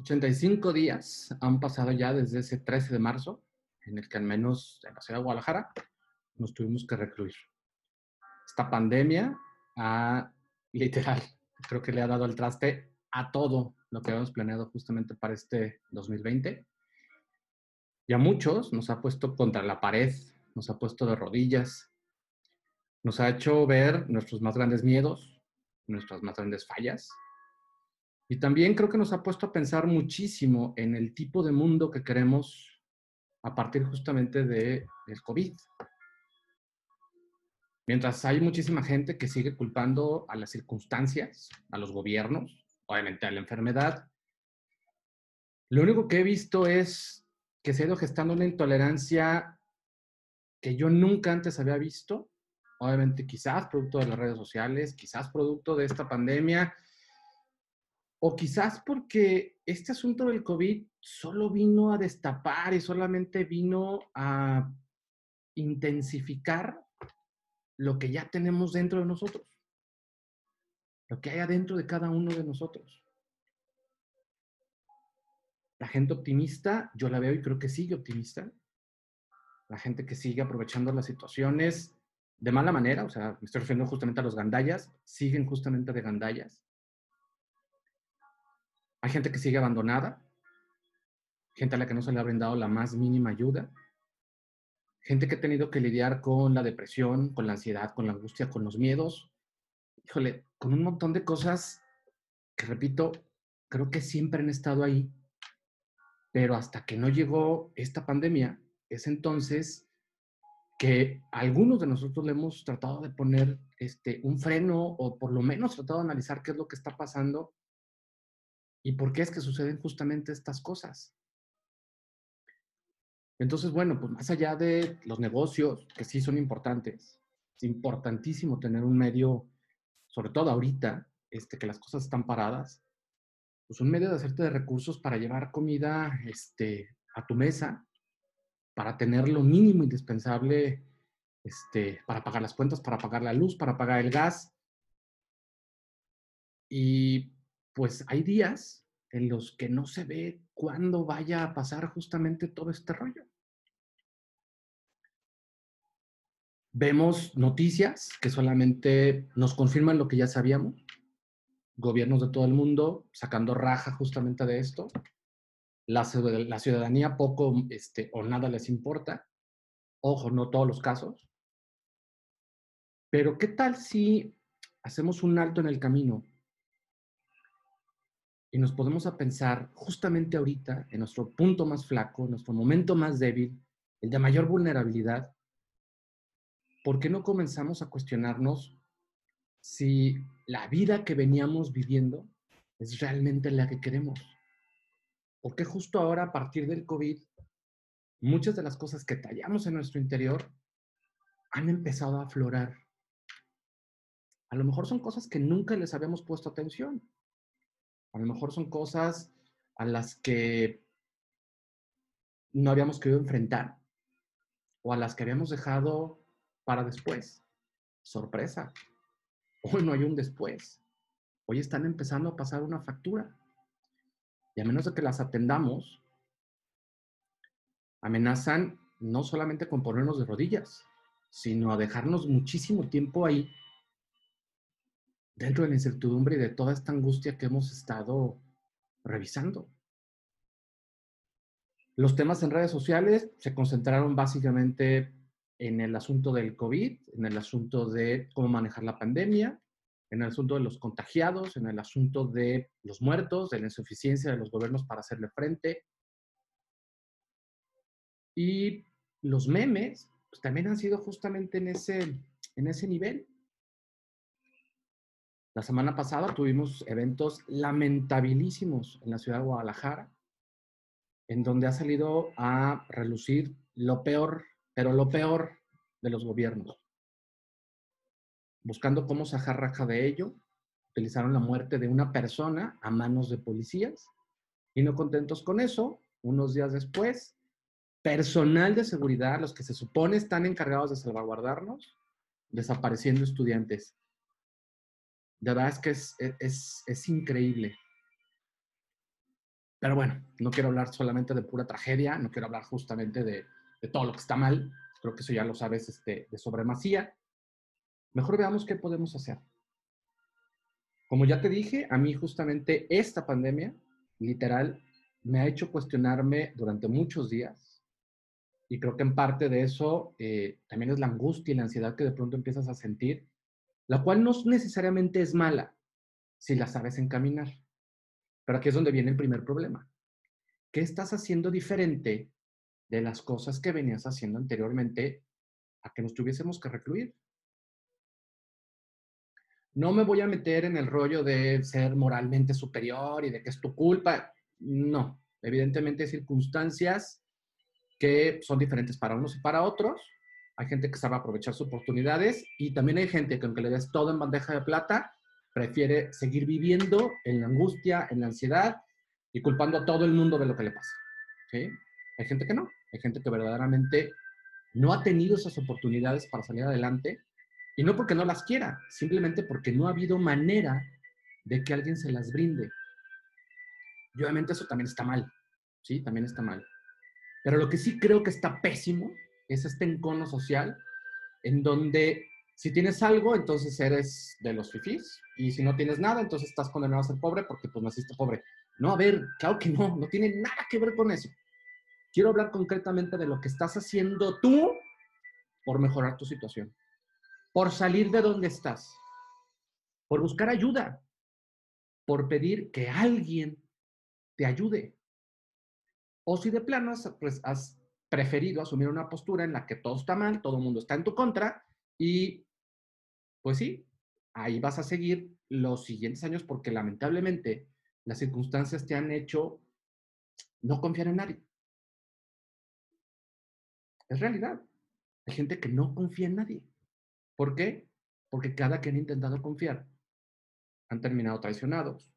85 días han pasado ya desde ese 13 de marzo, en el que al menos en la ciudad de Guadalajara nos tuvimos que recluir. Esta pandemia ha, literal, creo que le ha dado el traste a todo lo que habíamos planeado justamente para este 2020. Y a muchos nos ha puesto contra la pared, nos ha puesto de rodillas, nos ha hecho ver nuestros más grandes miedos, nuestras más grandes fallas, y también creo que nos ha puesto a pensar muchísimo en el tipo de mundo que queremos a partir justamente de, del COVID. Mientras hay muchísima gente que sigue culpando a las circunstancias, a los gobiernos, obviamente a la enfermedad, lo único que he visto es que se ha ido gestando una intolerancia que yo nunca antes había visto, obviamente quizás producto de las redes sociales, quizás producto de esta pandemia, o quizás porque este asunto del COVID solo vino a destapar y solamente vino a intensificar lo que ya tenemos dentro de nosotros, lo que hay adentro de cada uno de nosotros. La gente optimista, yo la veo y creo que sigue optimista. La gente que sigue aprovechando las situaciones de mala manera, o sea, me estoy refiriendo justamente a los gandallas, siguen justamente de gandallas hay gente que sigue abandonada, gente a la que no se le ha brindado la más mínima ayuda, gente que ha tenido que lidiar con la depresión, con la ansiedad, con la angustia, con los miedos, híjole, con un montón de cosas que, repito, creo que siempre han estado ahí, pero hasta que no llegó esta pandemia, es entonces que algunos de nosotros le hemos tratado de poner este, un freno o por lo menos tratado de analizar qué es lo que está pasando ¿Y por qué es que suceden justamente estas cosas? Entonces, bueno, pues más allá de los negocios, que sí son importantes, es importantísimo tener un medio, sobre todo ahorita, este, que las cosas están paradas, pues un medio de hacerte de recursos para llevar comida este, a tu mesa, para tener lo mínimo indispensable, este, para pagar las cuentas, para pagar la luz, para pagar el gas. Y pues hay días en los que no se ve cuándo vaya a pasar justamente todo este rollo. Vemos noticias que solamente nos confirman lo que ya sabíamos, gobiernos de todo el mundo sacando raja justamente de esto, la, ciudadanía poco este, o nada les importa, ojo, no todos los casos, pero ¿qué tal si hacemos un alto en el camino y nos podemos a pensar justamente ahorita, en nuestro punto más flaco, en nuestro momento más débil, el de mayor vulnerabilidad, ¿por qué no comenzamos a cuestionarnos si la vida que veníamos viviendo es realmente la que queremos? ¿Por qué justo ahora, a partir del COVID, muchas de las cosas que tallamos en nuestro interior han empezado a aflorar? A lo mejor son cosas que nunca les habíamos puesto atención a lo mejor son cosas a las que no habíamos querido enfrentar o a las que habíamos dejado para después. Sorpresa. Hoy no hay un después. Hoy están empezando a pasar una factura. Y a menos de que las atendamos, amenazan no solamente con ponernos de rodillas, sino a dejarnos muchísimo tiempo ahí dentro de la incertidumbre y de toda esta angustia que hemos estado revisando. Los temas en redes sociales se concentraron básicamente en el asunto del COVID, en el asunto de cómo manejar la pandemia, en el asunto de los contagiados, en el asunto de los muertos, de la insuficiencia de los gobiernos para hacerle frente. Y los memes pues, también han sido justamente en ese, en ese nivel. La semana pasada tuvimos eventos lamentabilísimos en la ciudad de Guadalajara, en donde ha salido a relucir lo peor, pero lo peor de los gobiernos. Buscando cómo sacar raja de ello, utilizaron la muerte de una persona a manos de policías y no contentos con eso, unos días después, personal de seguridad, los que se supone están encargados de salvaguardarnos, desapareciendo estudiantes. De verdad es que es, es, es increíble. Pero bueno, no quiero hablar solamente de pura tragedia, no quiero hablar justamente de, de todo lo que está mal. Creo que eso ya lo sabes este, de sobremasía. Mejor veamos qué podemos hacer. Como ya te dije, a mí justamente esta pandemia, literal, me ha hecho cuestionarme durante muchos días. Y creo que en parte de eso eh, también es la angustia y la ansiedad que de pronto empiezas a sentir, la cual no necesariamente es mala si la sabes encaminar. Pero aquí es donde viene el primer problema. ¿Qué estás haciendo diferente de las cosas que venías haciendo anteriormente a que nos tuviésemos que recluir? No me voy a meter en el rollo de ser moralmente superior y de que es tu culpa. No, evidentemente hay circunstancias que son diferentes para unos y para otros. Hay gente que sabe aprovechar sus oportunidades y también hay gente que aunque le des todo en bandeja de plata, prefiere seguir viviendo en la angustia, en la ansiedad y culpando a todo el mundo de lo que le pasa. ¿sí? Hay gente que no, hay gente que verdaderamente no ha tenido esas oportunidades para salir adelante y no porque no las quiera, simplemente porque no ha habido manera de que alguien se las brinde. Y obviamente eso también está mal, ¿sí? También está mal. Pero lo que sí creo que está pésimo es este encono social en donde si tienes algo, entonces eres de los fifís, y si no tienes nada, entonces estás condenado a ser pobre porque pues naciste pobre. No, a ver, claro que no, no tiene nada que ver con eso. Quiero hablar concretamente de lo que estás haciendo tú por mejorar tu situación, por salir de donde estás, por buscar ayuda, por pedir que alguien te ayude. O si de plano pues, has preferido asumir una postura en la que todo está mal, todo el mundo está en tu contra y pues sí, ahí vas a seguir los siguientes años porque lamentablemente las circunstancias te han hecho no confiar en nadie. Es realidad. Hay gente que no confía en nadie. ¿Por qué? Porque cada que han intentado confiar han terminado traicionados,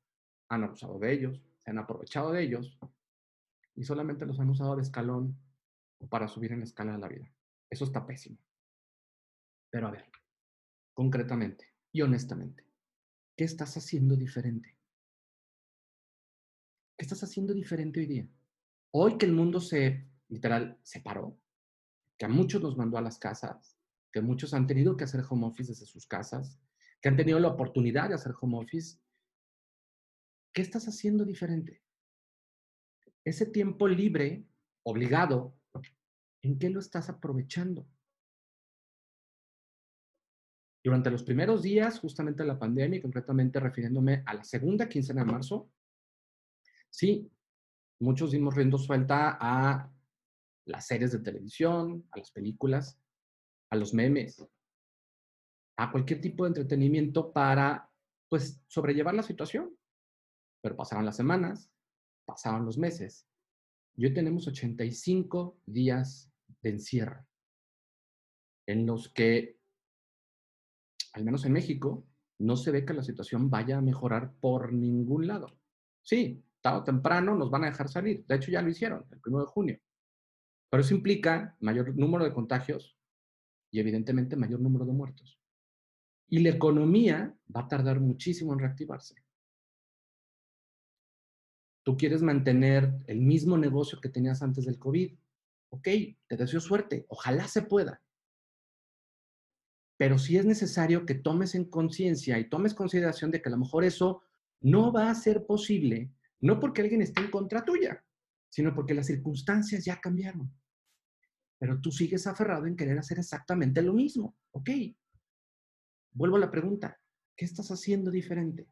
han abusado de ellos, se han aprovechado de ellos y solamente los han usado de escalón para subir en la escala de la vida. Eso está pésimo. Pero a ver, concretamente y honestamente, ¿qué estás haciendo diferente? ¿Qué estás haciendo diferente hoy día? Hoy que el mundo se, literal, separó, que a muchos nos mandó a las casas, que muchos han tenido que hacer home office desde sus casas, que han tenido la oportunidad de hacer home office, ¿qué estás haciendo diferente? Ese tiempo libre, obligado, ¿en qué lo estás aprovechando? Durante los primeros días, justamente de la pandemia, y concretamente refiriéndome a la segunda quincena de marzo, sí, muchos dimos riendo suelta a las series de televisión, a las películas, a los memes, a cualquier tipo de entretenimiento para, pues, sobrellevar la situación. Pero pasaron las semanas, pasaron los meses, y hoy tenemos 85 días de encierro, en los que al menos en México, no se ve que la situación vaya a mejorar por ningún lado. Sí, tarde o temprano nos van a dejar salir. De hecho, ya lo hicieron el 1 de junio. Pero eso implica mayor número de contagios y evidentemente mayor número de muertos. Y la economía va a tardar muchísimo en reactivarse. Tú quieres mantener el mismo negocio que tenías antes del COVID. Ok, te deseo suerte. Ojalá se pueda. Pero sí es necesario que tomes en conciencia y tomes consideración de que a lo mejor eso no va a ser posible, no porque alguien esté en contra tuya, sino porque las circunstancias ya cambiaron. Pero tú sigues aferrado en querer hacer exactamente lo mismo. Ok. Vuelvo a la pregunta. ¿Qué estás haciendo diferente?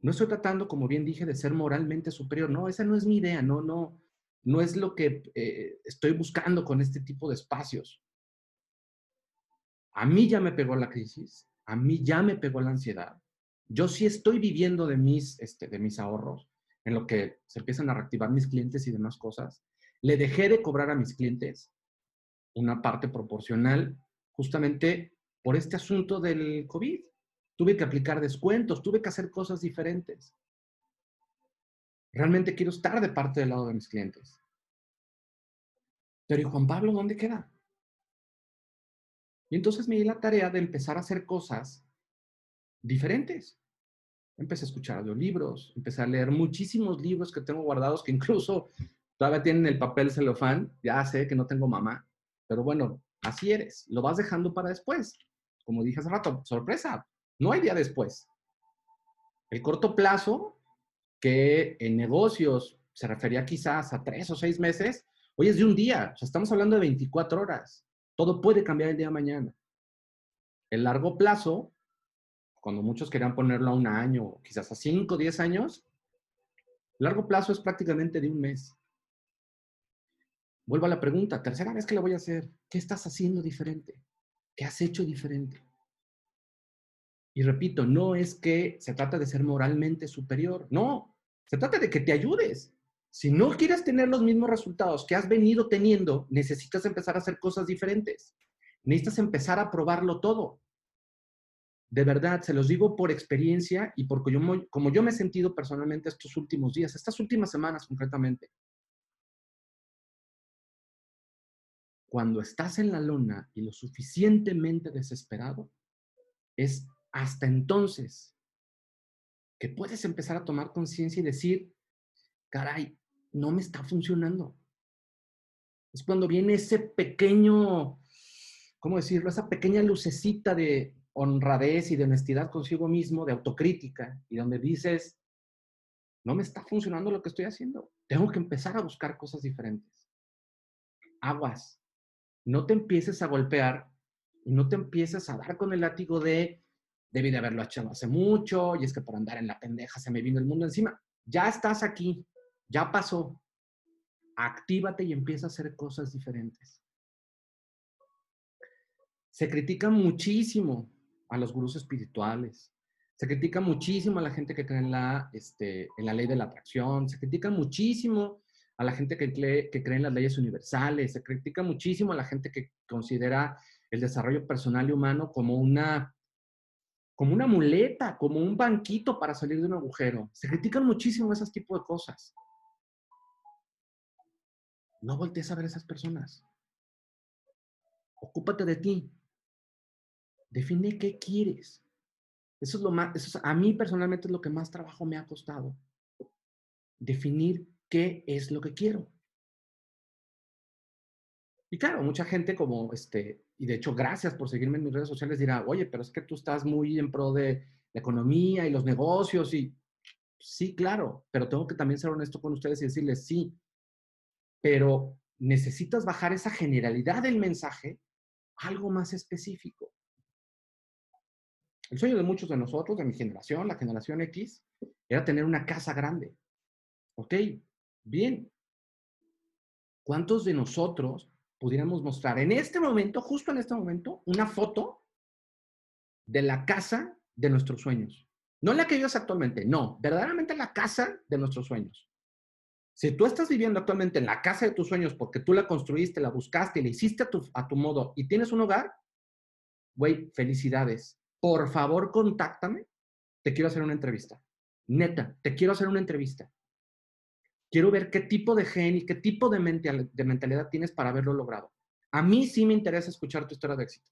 No estoy tratando, como bien dije, de ser moralmente superior. No, esa no es mi idea. No, no, no es lo que eh, estoy buscando con este tipo de espacios. A mí ya me pegó la crisis, a mí ya me pegó la ansiedad. Yo sí estoy viviendo de mis, este, de mis ahorros, en lo que se empiezan a reactivar mis clientes y demás cosas. Le dejé de cobrar a mis clientes una parte proporcional justamente por este asunto del COVID. Tuve que aplicar descuentos, tuve que hacer cosas diferentes. Realmente quiero estar de parte del lado de mis clientes. Pero ¿y Juan Pablo dónde queda? Y entonces me di la tarea de empezar a hacer cosas diferentes. Empecé a escuchar audiolibros, empecé a leer muchísimos libros que tengo guardados que incluso todavía tienen el papel celofán. Ya sé que no tengo mamá, pero bueno, así eres. Lo vas dejando para después. Como dije hace rato, sorpresa, no hay día después. El corto plazo, que en negocios se refería quizás a tres o seis meses, hoy es de un día. O sea, estamos hablando de 24 horas. Todo puede cambiar el día de mañana. El largo plazo, cuando muchos querían ponerlo a un año, quizás a cinco, diez años, largo plazo es prácticamente de un mes. Vuelvo a la pregunta, tercera vez que la voy a hacer, ¿qué estás haciendo diferente? ¿Qué has hecho diferente? Y repito, no es que se trata de ser moralmente superior, no, se trata de que te ayudes. Si no quieres tener los mismos resultados que has venido teniendo, necesitas empezar a hacer cosas diferentes. Necesitas empezar a probarlo todo. De verdad, se los digo por experiencia y porque yo, como yo me he sentido personalmente estos últimos días, estas últimas semanas concretamente. Cuando estás en la lona y lo suficientemente desesperado, es hasta entonces que puedes empezar a tomar conciencia y decir, caray, no me está funcionando. Es cuando viene ese pequeño, ¿cómo decirlo? Esa pequeña lucecita de honradez y de honestidad consigo mismo, de autocrítica, y donde dices, no me está funcionando lo que estoy haciendo. Tengo que empezar a buscar cosas diferentes. Aguas. No te empieces a golpear y no te empieces a dar con el látigo de, debí de haberlo hecho hace mucho, y es que por andar en la pendeja se me vino el mundo encima. Ya estás aquí, ya pasó. Actívate y empieza a hacer cosas diferentes. Se critica muchísimo a los gurús espirituales. Se critica muchísimo a la gente que cree en la, este, en la ley de la atracción. Se critica muchísimo a la gente que cree, que cree en las leyes universales. Se critica muchísimo a la gente que considera el desarrollo personal y humano como una, como una muleta, como un banquito para salir de un agujero. Se critican muchísimo esos tipos de cosas. No voltees a ver a esas personas. Ocúpate de ti. Define qué quieres. Eso es lo más, eso a mí personalmente es lo que más trabajo me ha costado. Definir qué es lo que quiero. Y claro, mucha gente como este, y de hecho, gracias por seguirme en mis redes sociales, dirá, oye, pero es que tú estás muy en pro de la economía y los negocios y sí, claro, pero tengo que también ser honesto con ustedes y decirles, sí, pero necesitas bajar esa generalidad del mensaje a algo más específico. El sueño de muchos de nosotros, de mi generación, la generación X, era tener una casa grande. ¿Ok? Bien. ¿Cuántos de nosotros pudiéramos mostrar en este momento, justo en este momento, una foto de la casa de nuestros sueños? No la que vives actualmente, no, verdaderamente la casa de nuestros sueños. Si tú estás viviendo actualmente en la casa de tus sueños porque tú la construiste, la buscaste la hiciste a tu, a tu modo y tienes un hogar, güey, felicidades. Por favor, contáctame. Te quiero hacer una entrevista. Neta, te quiero hacer una entrevista. Quiero ver qué tipo de gen y qué tipo de, mentalidad tienes para haberlo logrado. A mí sí me interesa escuchar tu historia de éxito.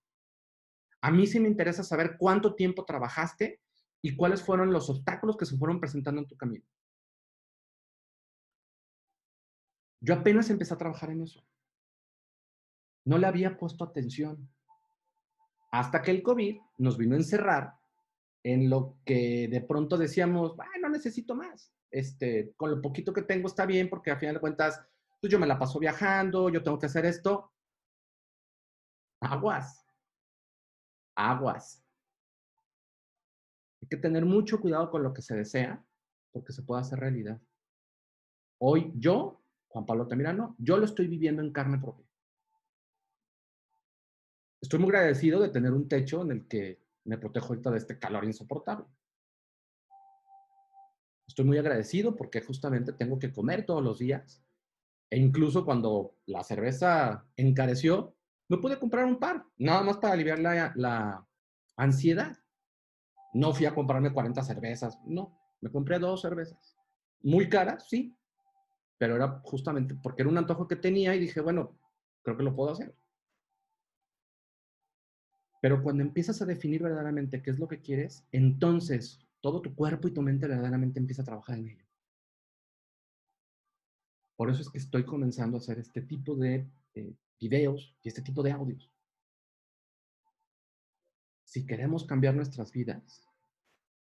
A mí sí me interesa saber cuánto tiempo trabajaste y cuáles fueron los obstáculos que se fueron presentando en tu camino. Yo apenas empecé a trabajar en eso. No le había puesto atención. Hasta que el COVID nos vino a encerrar en lo que de pronto decíamos, no necesito más. Este, con lo poquito que tengo está bien porque a final de cuentas, pues yo me la paso viajando, yo tengo que hacer esto. Aguas. Aguas. Hay que tener mucho cuidado con lo que se desea porque se puede hacer realidad. Hoy yo Juan Pablo Tamirano, yo lo estoy viviendo en carne propia. Estoy muy agradecido de tener un techo en el que me protejo ahorita de este calor insoportable. Estoy muy agradecido porque justamente tengo que comer todos los días. E incluso cuando la cerveza encareció, me pude comprar un par, nada más para aliviar la, la ansiedad. No fui a comprarme 40 cervezas, no, me compré dos cervezas. Muy caras, sí, pero era justamente porque era un antojo que tenía y dije, bueno, creo que lo puedo hacer. Pero cuando empiezas a definir verdaderamente qué es lo que quieres, entonces todo tu cuerpo y tu mente verdaderamente empieza a trabajar en ello. Por eso es que estoy comenzando a hacer este tipo de eh, videos y este tipo de audios. Si queremos cambiar nuestras vidas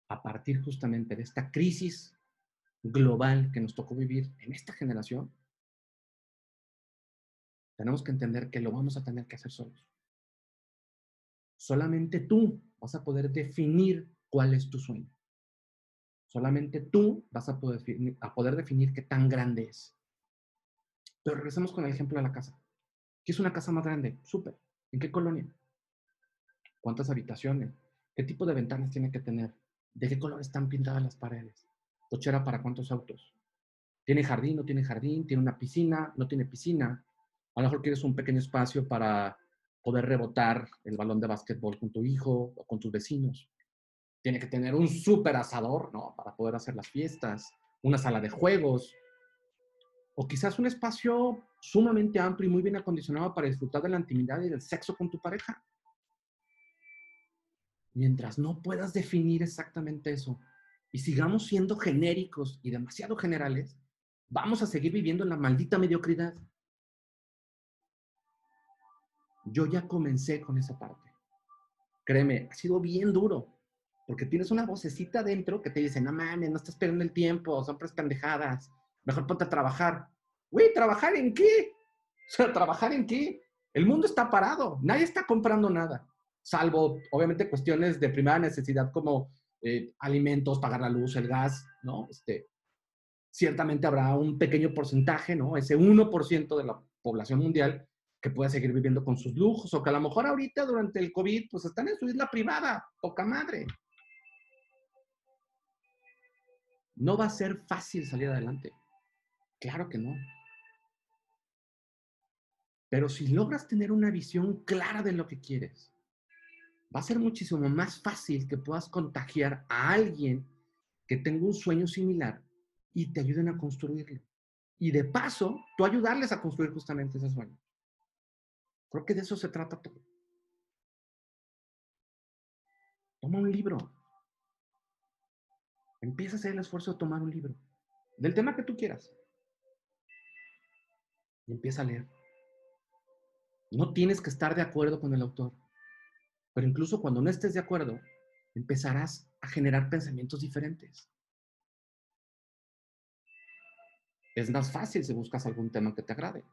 a partir justamente de esta crisis global que nos tocó vivir en esta generación, tenemos que entender que lo vamos a tener que hacer solos. Solamente tú vas a poder definir cuál es tu sueño. Solamente tú vas a poder, definir, qué tan grande es. Pero regresemos con el ejemplo de la casa. ¿Qué es una casa más grande? Súper. ¿En qué colonia? ¿Cuántas habitaciones? ¿Qué tipo de ventanas tiene que tener? ¿De qué color están pintadas las paredes? ¿Cochera para cuántos autos? ¿Tiene jardín? ¿No tiene jardín? ¿Tiene una piscina? ¿No tiene piscina? A lo mejor quieres un pequeño espacio para poder rebotar el balón de básquetbol con tu hijo o con tus vecinos. Tiene que tener un súper asador, ¿no? Para poder hacer las fiestas, una sala de juegos, o quizás un espacio sumamente amplio y muy bien acondicionado para disfrutar de la intimidad y del sexo con tu pareja. Mientras no puedas definir exactamente eso y sigamos siendo genéricos y demasiado generales, vamos a seguir viviendo en la maldita mediocridad. Yo ya comencé con esa parte. Créeme, ha sido bien duro, porque tienes una vocecita dentro que te dice, no mames, no estás perdiendo el tiempo, son pendejadas, mejor ponte a trabajar. Güey, ¿trabajar en qué? O sea, ¿trabajar en qué? El mundo está parado, nadie está comprando nada, salvo, obviamente, cuestiones de primera necesidad como eh, alimentos, pagar la luz, el gas, ¿no? Este, ciertamente habrá un pequeño porcentaje, ¿no? Ese 1% de la población mundial que pueda seguir viviendo con sus lujos o que a lo mejor ahorita durante el COVID pues están en su isla privada, poca madre. No va a ser fácil salir adelante. Claro que no. Pero si logras tener una visión clara de lo que quieres, va a ser muchísimo más fácil que puedas contagiar a alguien que tenga un sueño similar y te ayuden a construirlo. Y de paso, tú ayudarles a construir justamente ese sueño. Creo que de eso se trata todo. Toma un libro. Empieza a hacer el esfuerzo de tomar un libro. Del tema que tú quieras. Y empieza a leer. No tienes que estar de acuerdo con el autor. Pero incluso cuando no estés de acuerdo, empezarás a generar pensamientos diferentes. Es más fácil si buscas algún tema que te agrade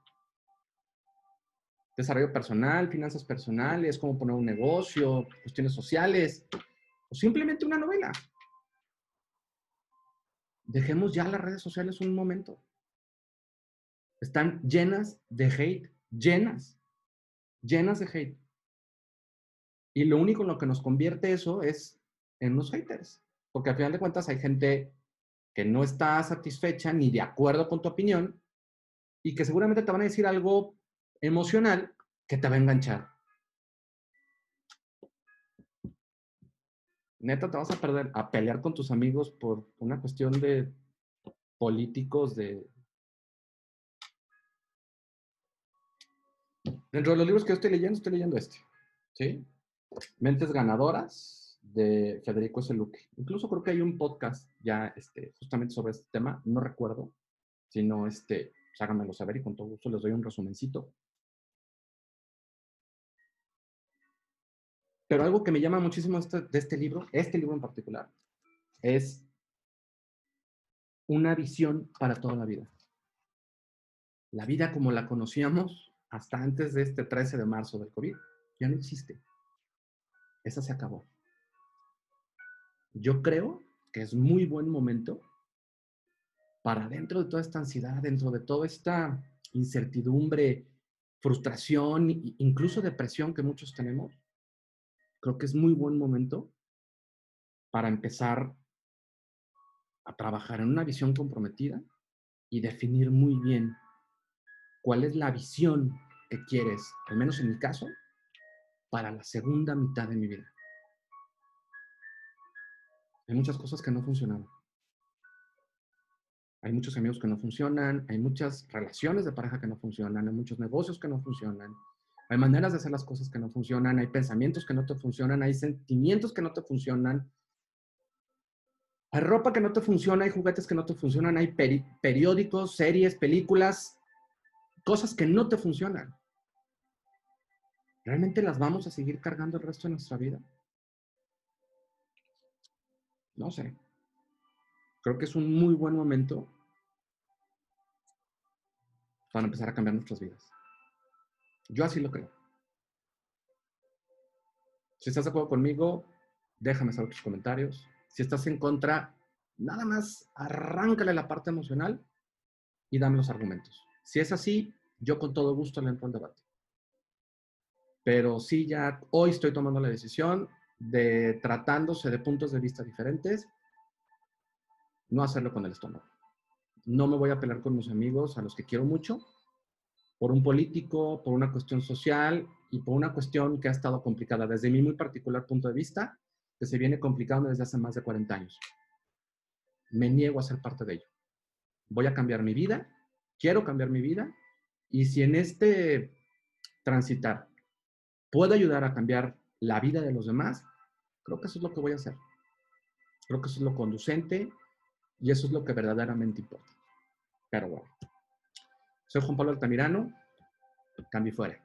desarrollo personal, finanzas personales, cómo poner un negocio, cuestiones sociales, o simplemente una novela. Dejemos ya las redes sociales un momento. Están llenas de hate, llenas, llenas de hate. Y lo único en lo que nos convierte eso es en unos haters. Porque al final de cuentas hay gente que no está satisfecha ni de acuerdo con tu opinión y que seguramente te van a decir algo emocional que te va a enganchar. Neta, te vas a perder a pelear con tus amigos por una cuestión de políticos, de... Dentro de los libros que yo estoy leyendo, estoy leyendo este. ¿Sí? Mentes ganadoras de Federico Seluque. Incluso creo que hay un podcast ya este, justamente sobre este tema, no recuerdo, si no, este, pues háganmelo saber y con todo gusto les doy un resumencito. Pero algo que me llama muchísimo este, de este libro, este libro en particular, es una visión para toda la vida. La vida como la conocíamos hasta antes de este 13 de marzo del COVID ya no existe. Esa se acabó. Yo creo que es muy buen momento para dentro de toda esta ansiedad, dentro de toda esta incertidumbre, frustración, incluso depresión que muchos tenemos, creo que es muy buen momento para empezar a trabajar en una visión comprometida y definir muy bien cuál es la visión que quieres, al menos en mi caso, para la segunda mitad de mi vida. Hay muchas cosas que no funcionan. Hay muchos amigos que no funcionan, hay muchas relaciones de pareja que no funcionan, hay muchos negocios que no funcionan, hay maneras de hacer las cosas que no funcionan, hay pensamientos que no te funcionan, hay sentimientos que no te funcionan. Hay ropa que no te funciona, hay juguetes que no te funcionan, hay periódicos, series, películas, cosas que no te funcionan. ¿Realmente las vamos a seguir cargando el resto de nuestra vida? No sé. Creo que es un muy buen momento para empezar a cambiar nuestras vidas. Yo así lo creo. Si estás de acuerdo conmigo, déjame saber tus comentarios. Si estás en contra, nada más arráncale la parte emocional y dame los argumentos. Si es así, yo con todo gusto le entro al debate. Pero sí, ya hoy estoy tomando la decisión de, tratándose de puntos de vista diferentes, no hacerlo con el estómago. No me voy a pelear con mis amigos, a los que quiero mucho, por un político, por una cuestión social y por una cuestión que ha estado complicada desde mi muy particular punto de vista, que se viene complicando desde hace más de 40 años. Me niego a ser parte de ello. Voy a cambiar mi vida, quiero cambiar mi vida, y si en este transitar puedo ayudar a cambiar la vida de los demás, creo que eso es lo que voy a hacer. Creo que eso es lo conducente y eso es lo que verdaderamente importa. Pero bueno, soy Juan Pablo Altamirano, cambio fuera.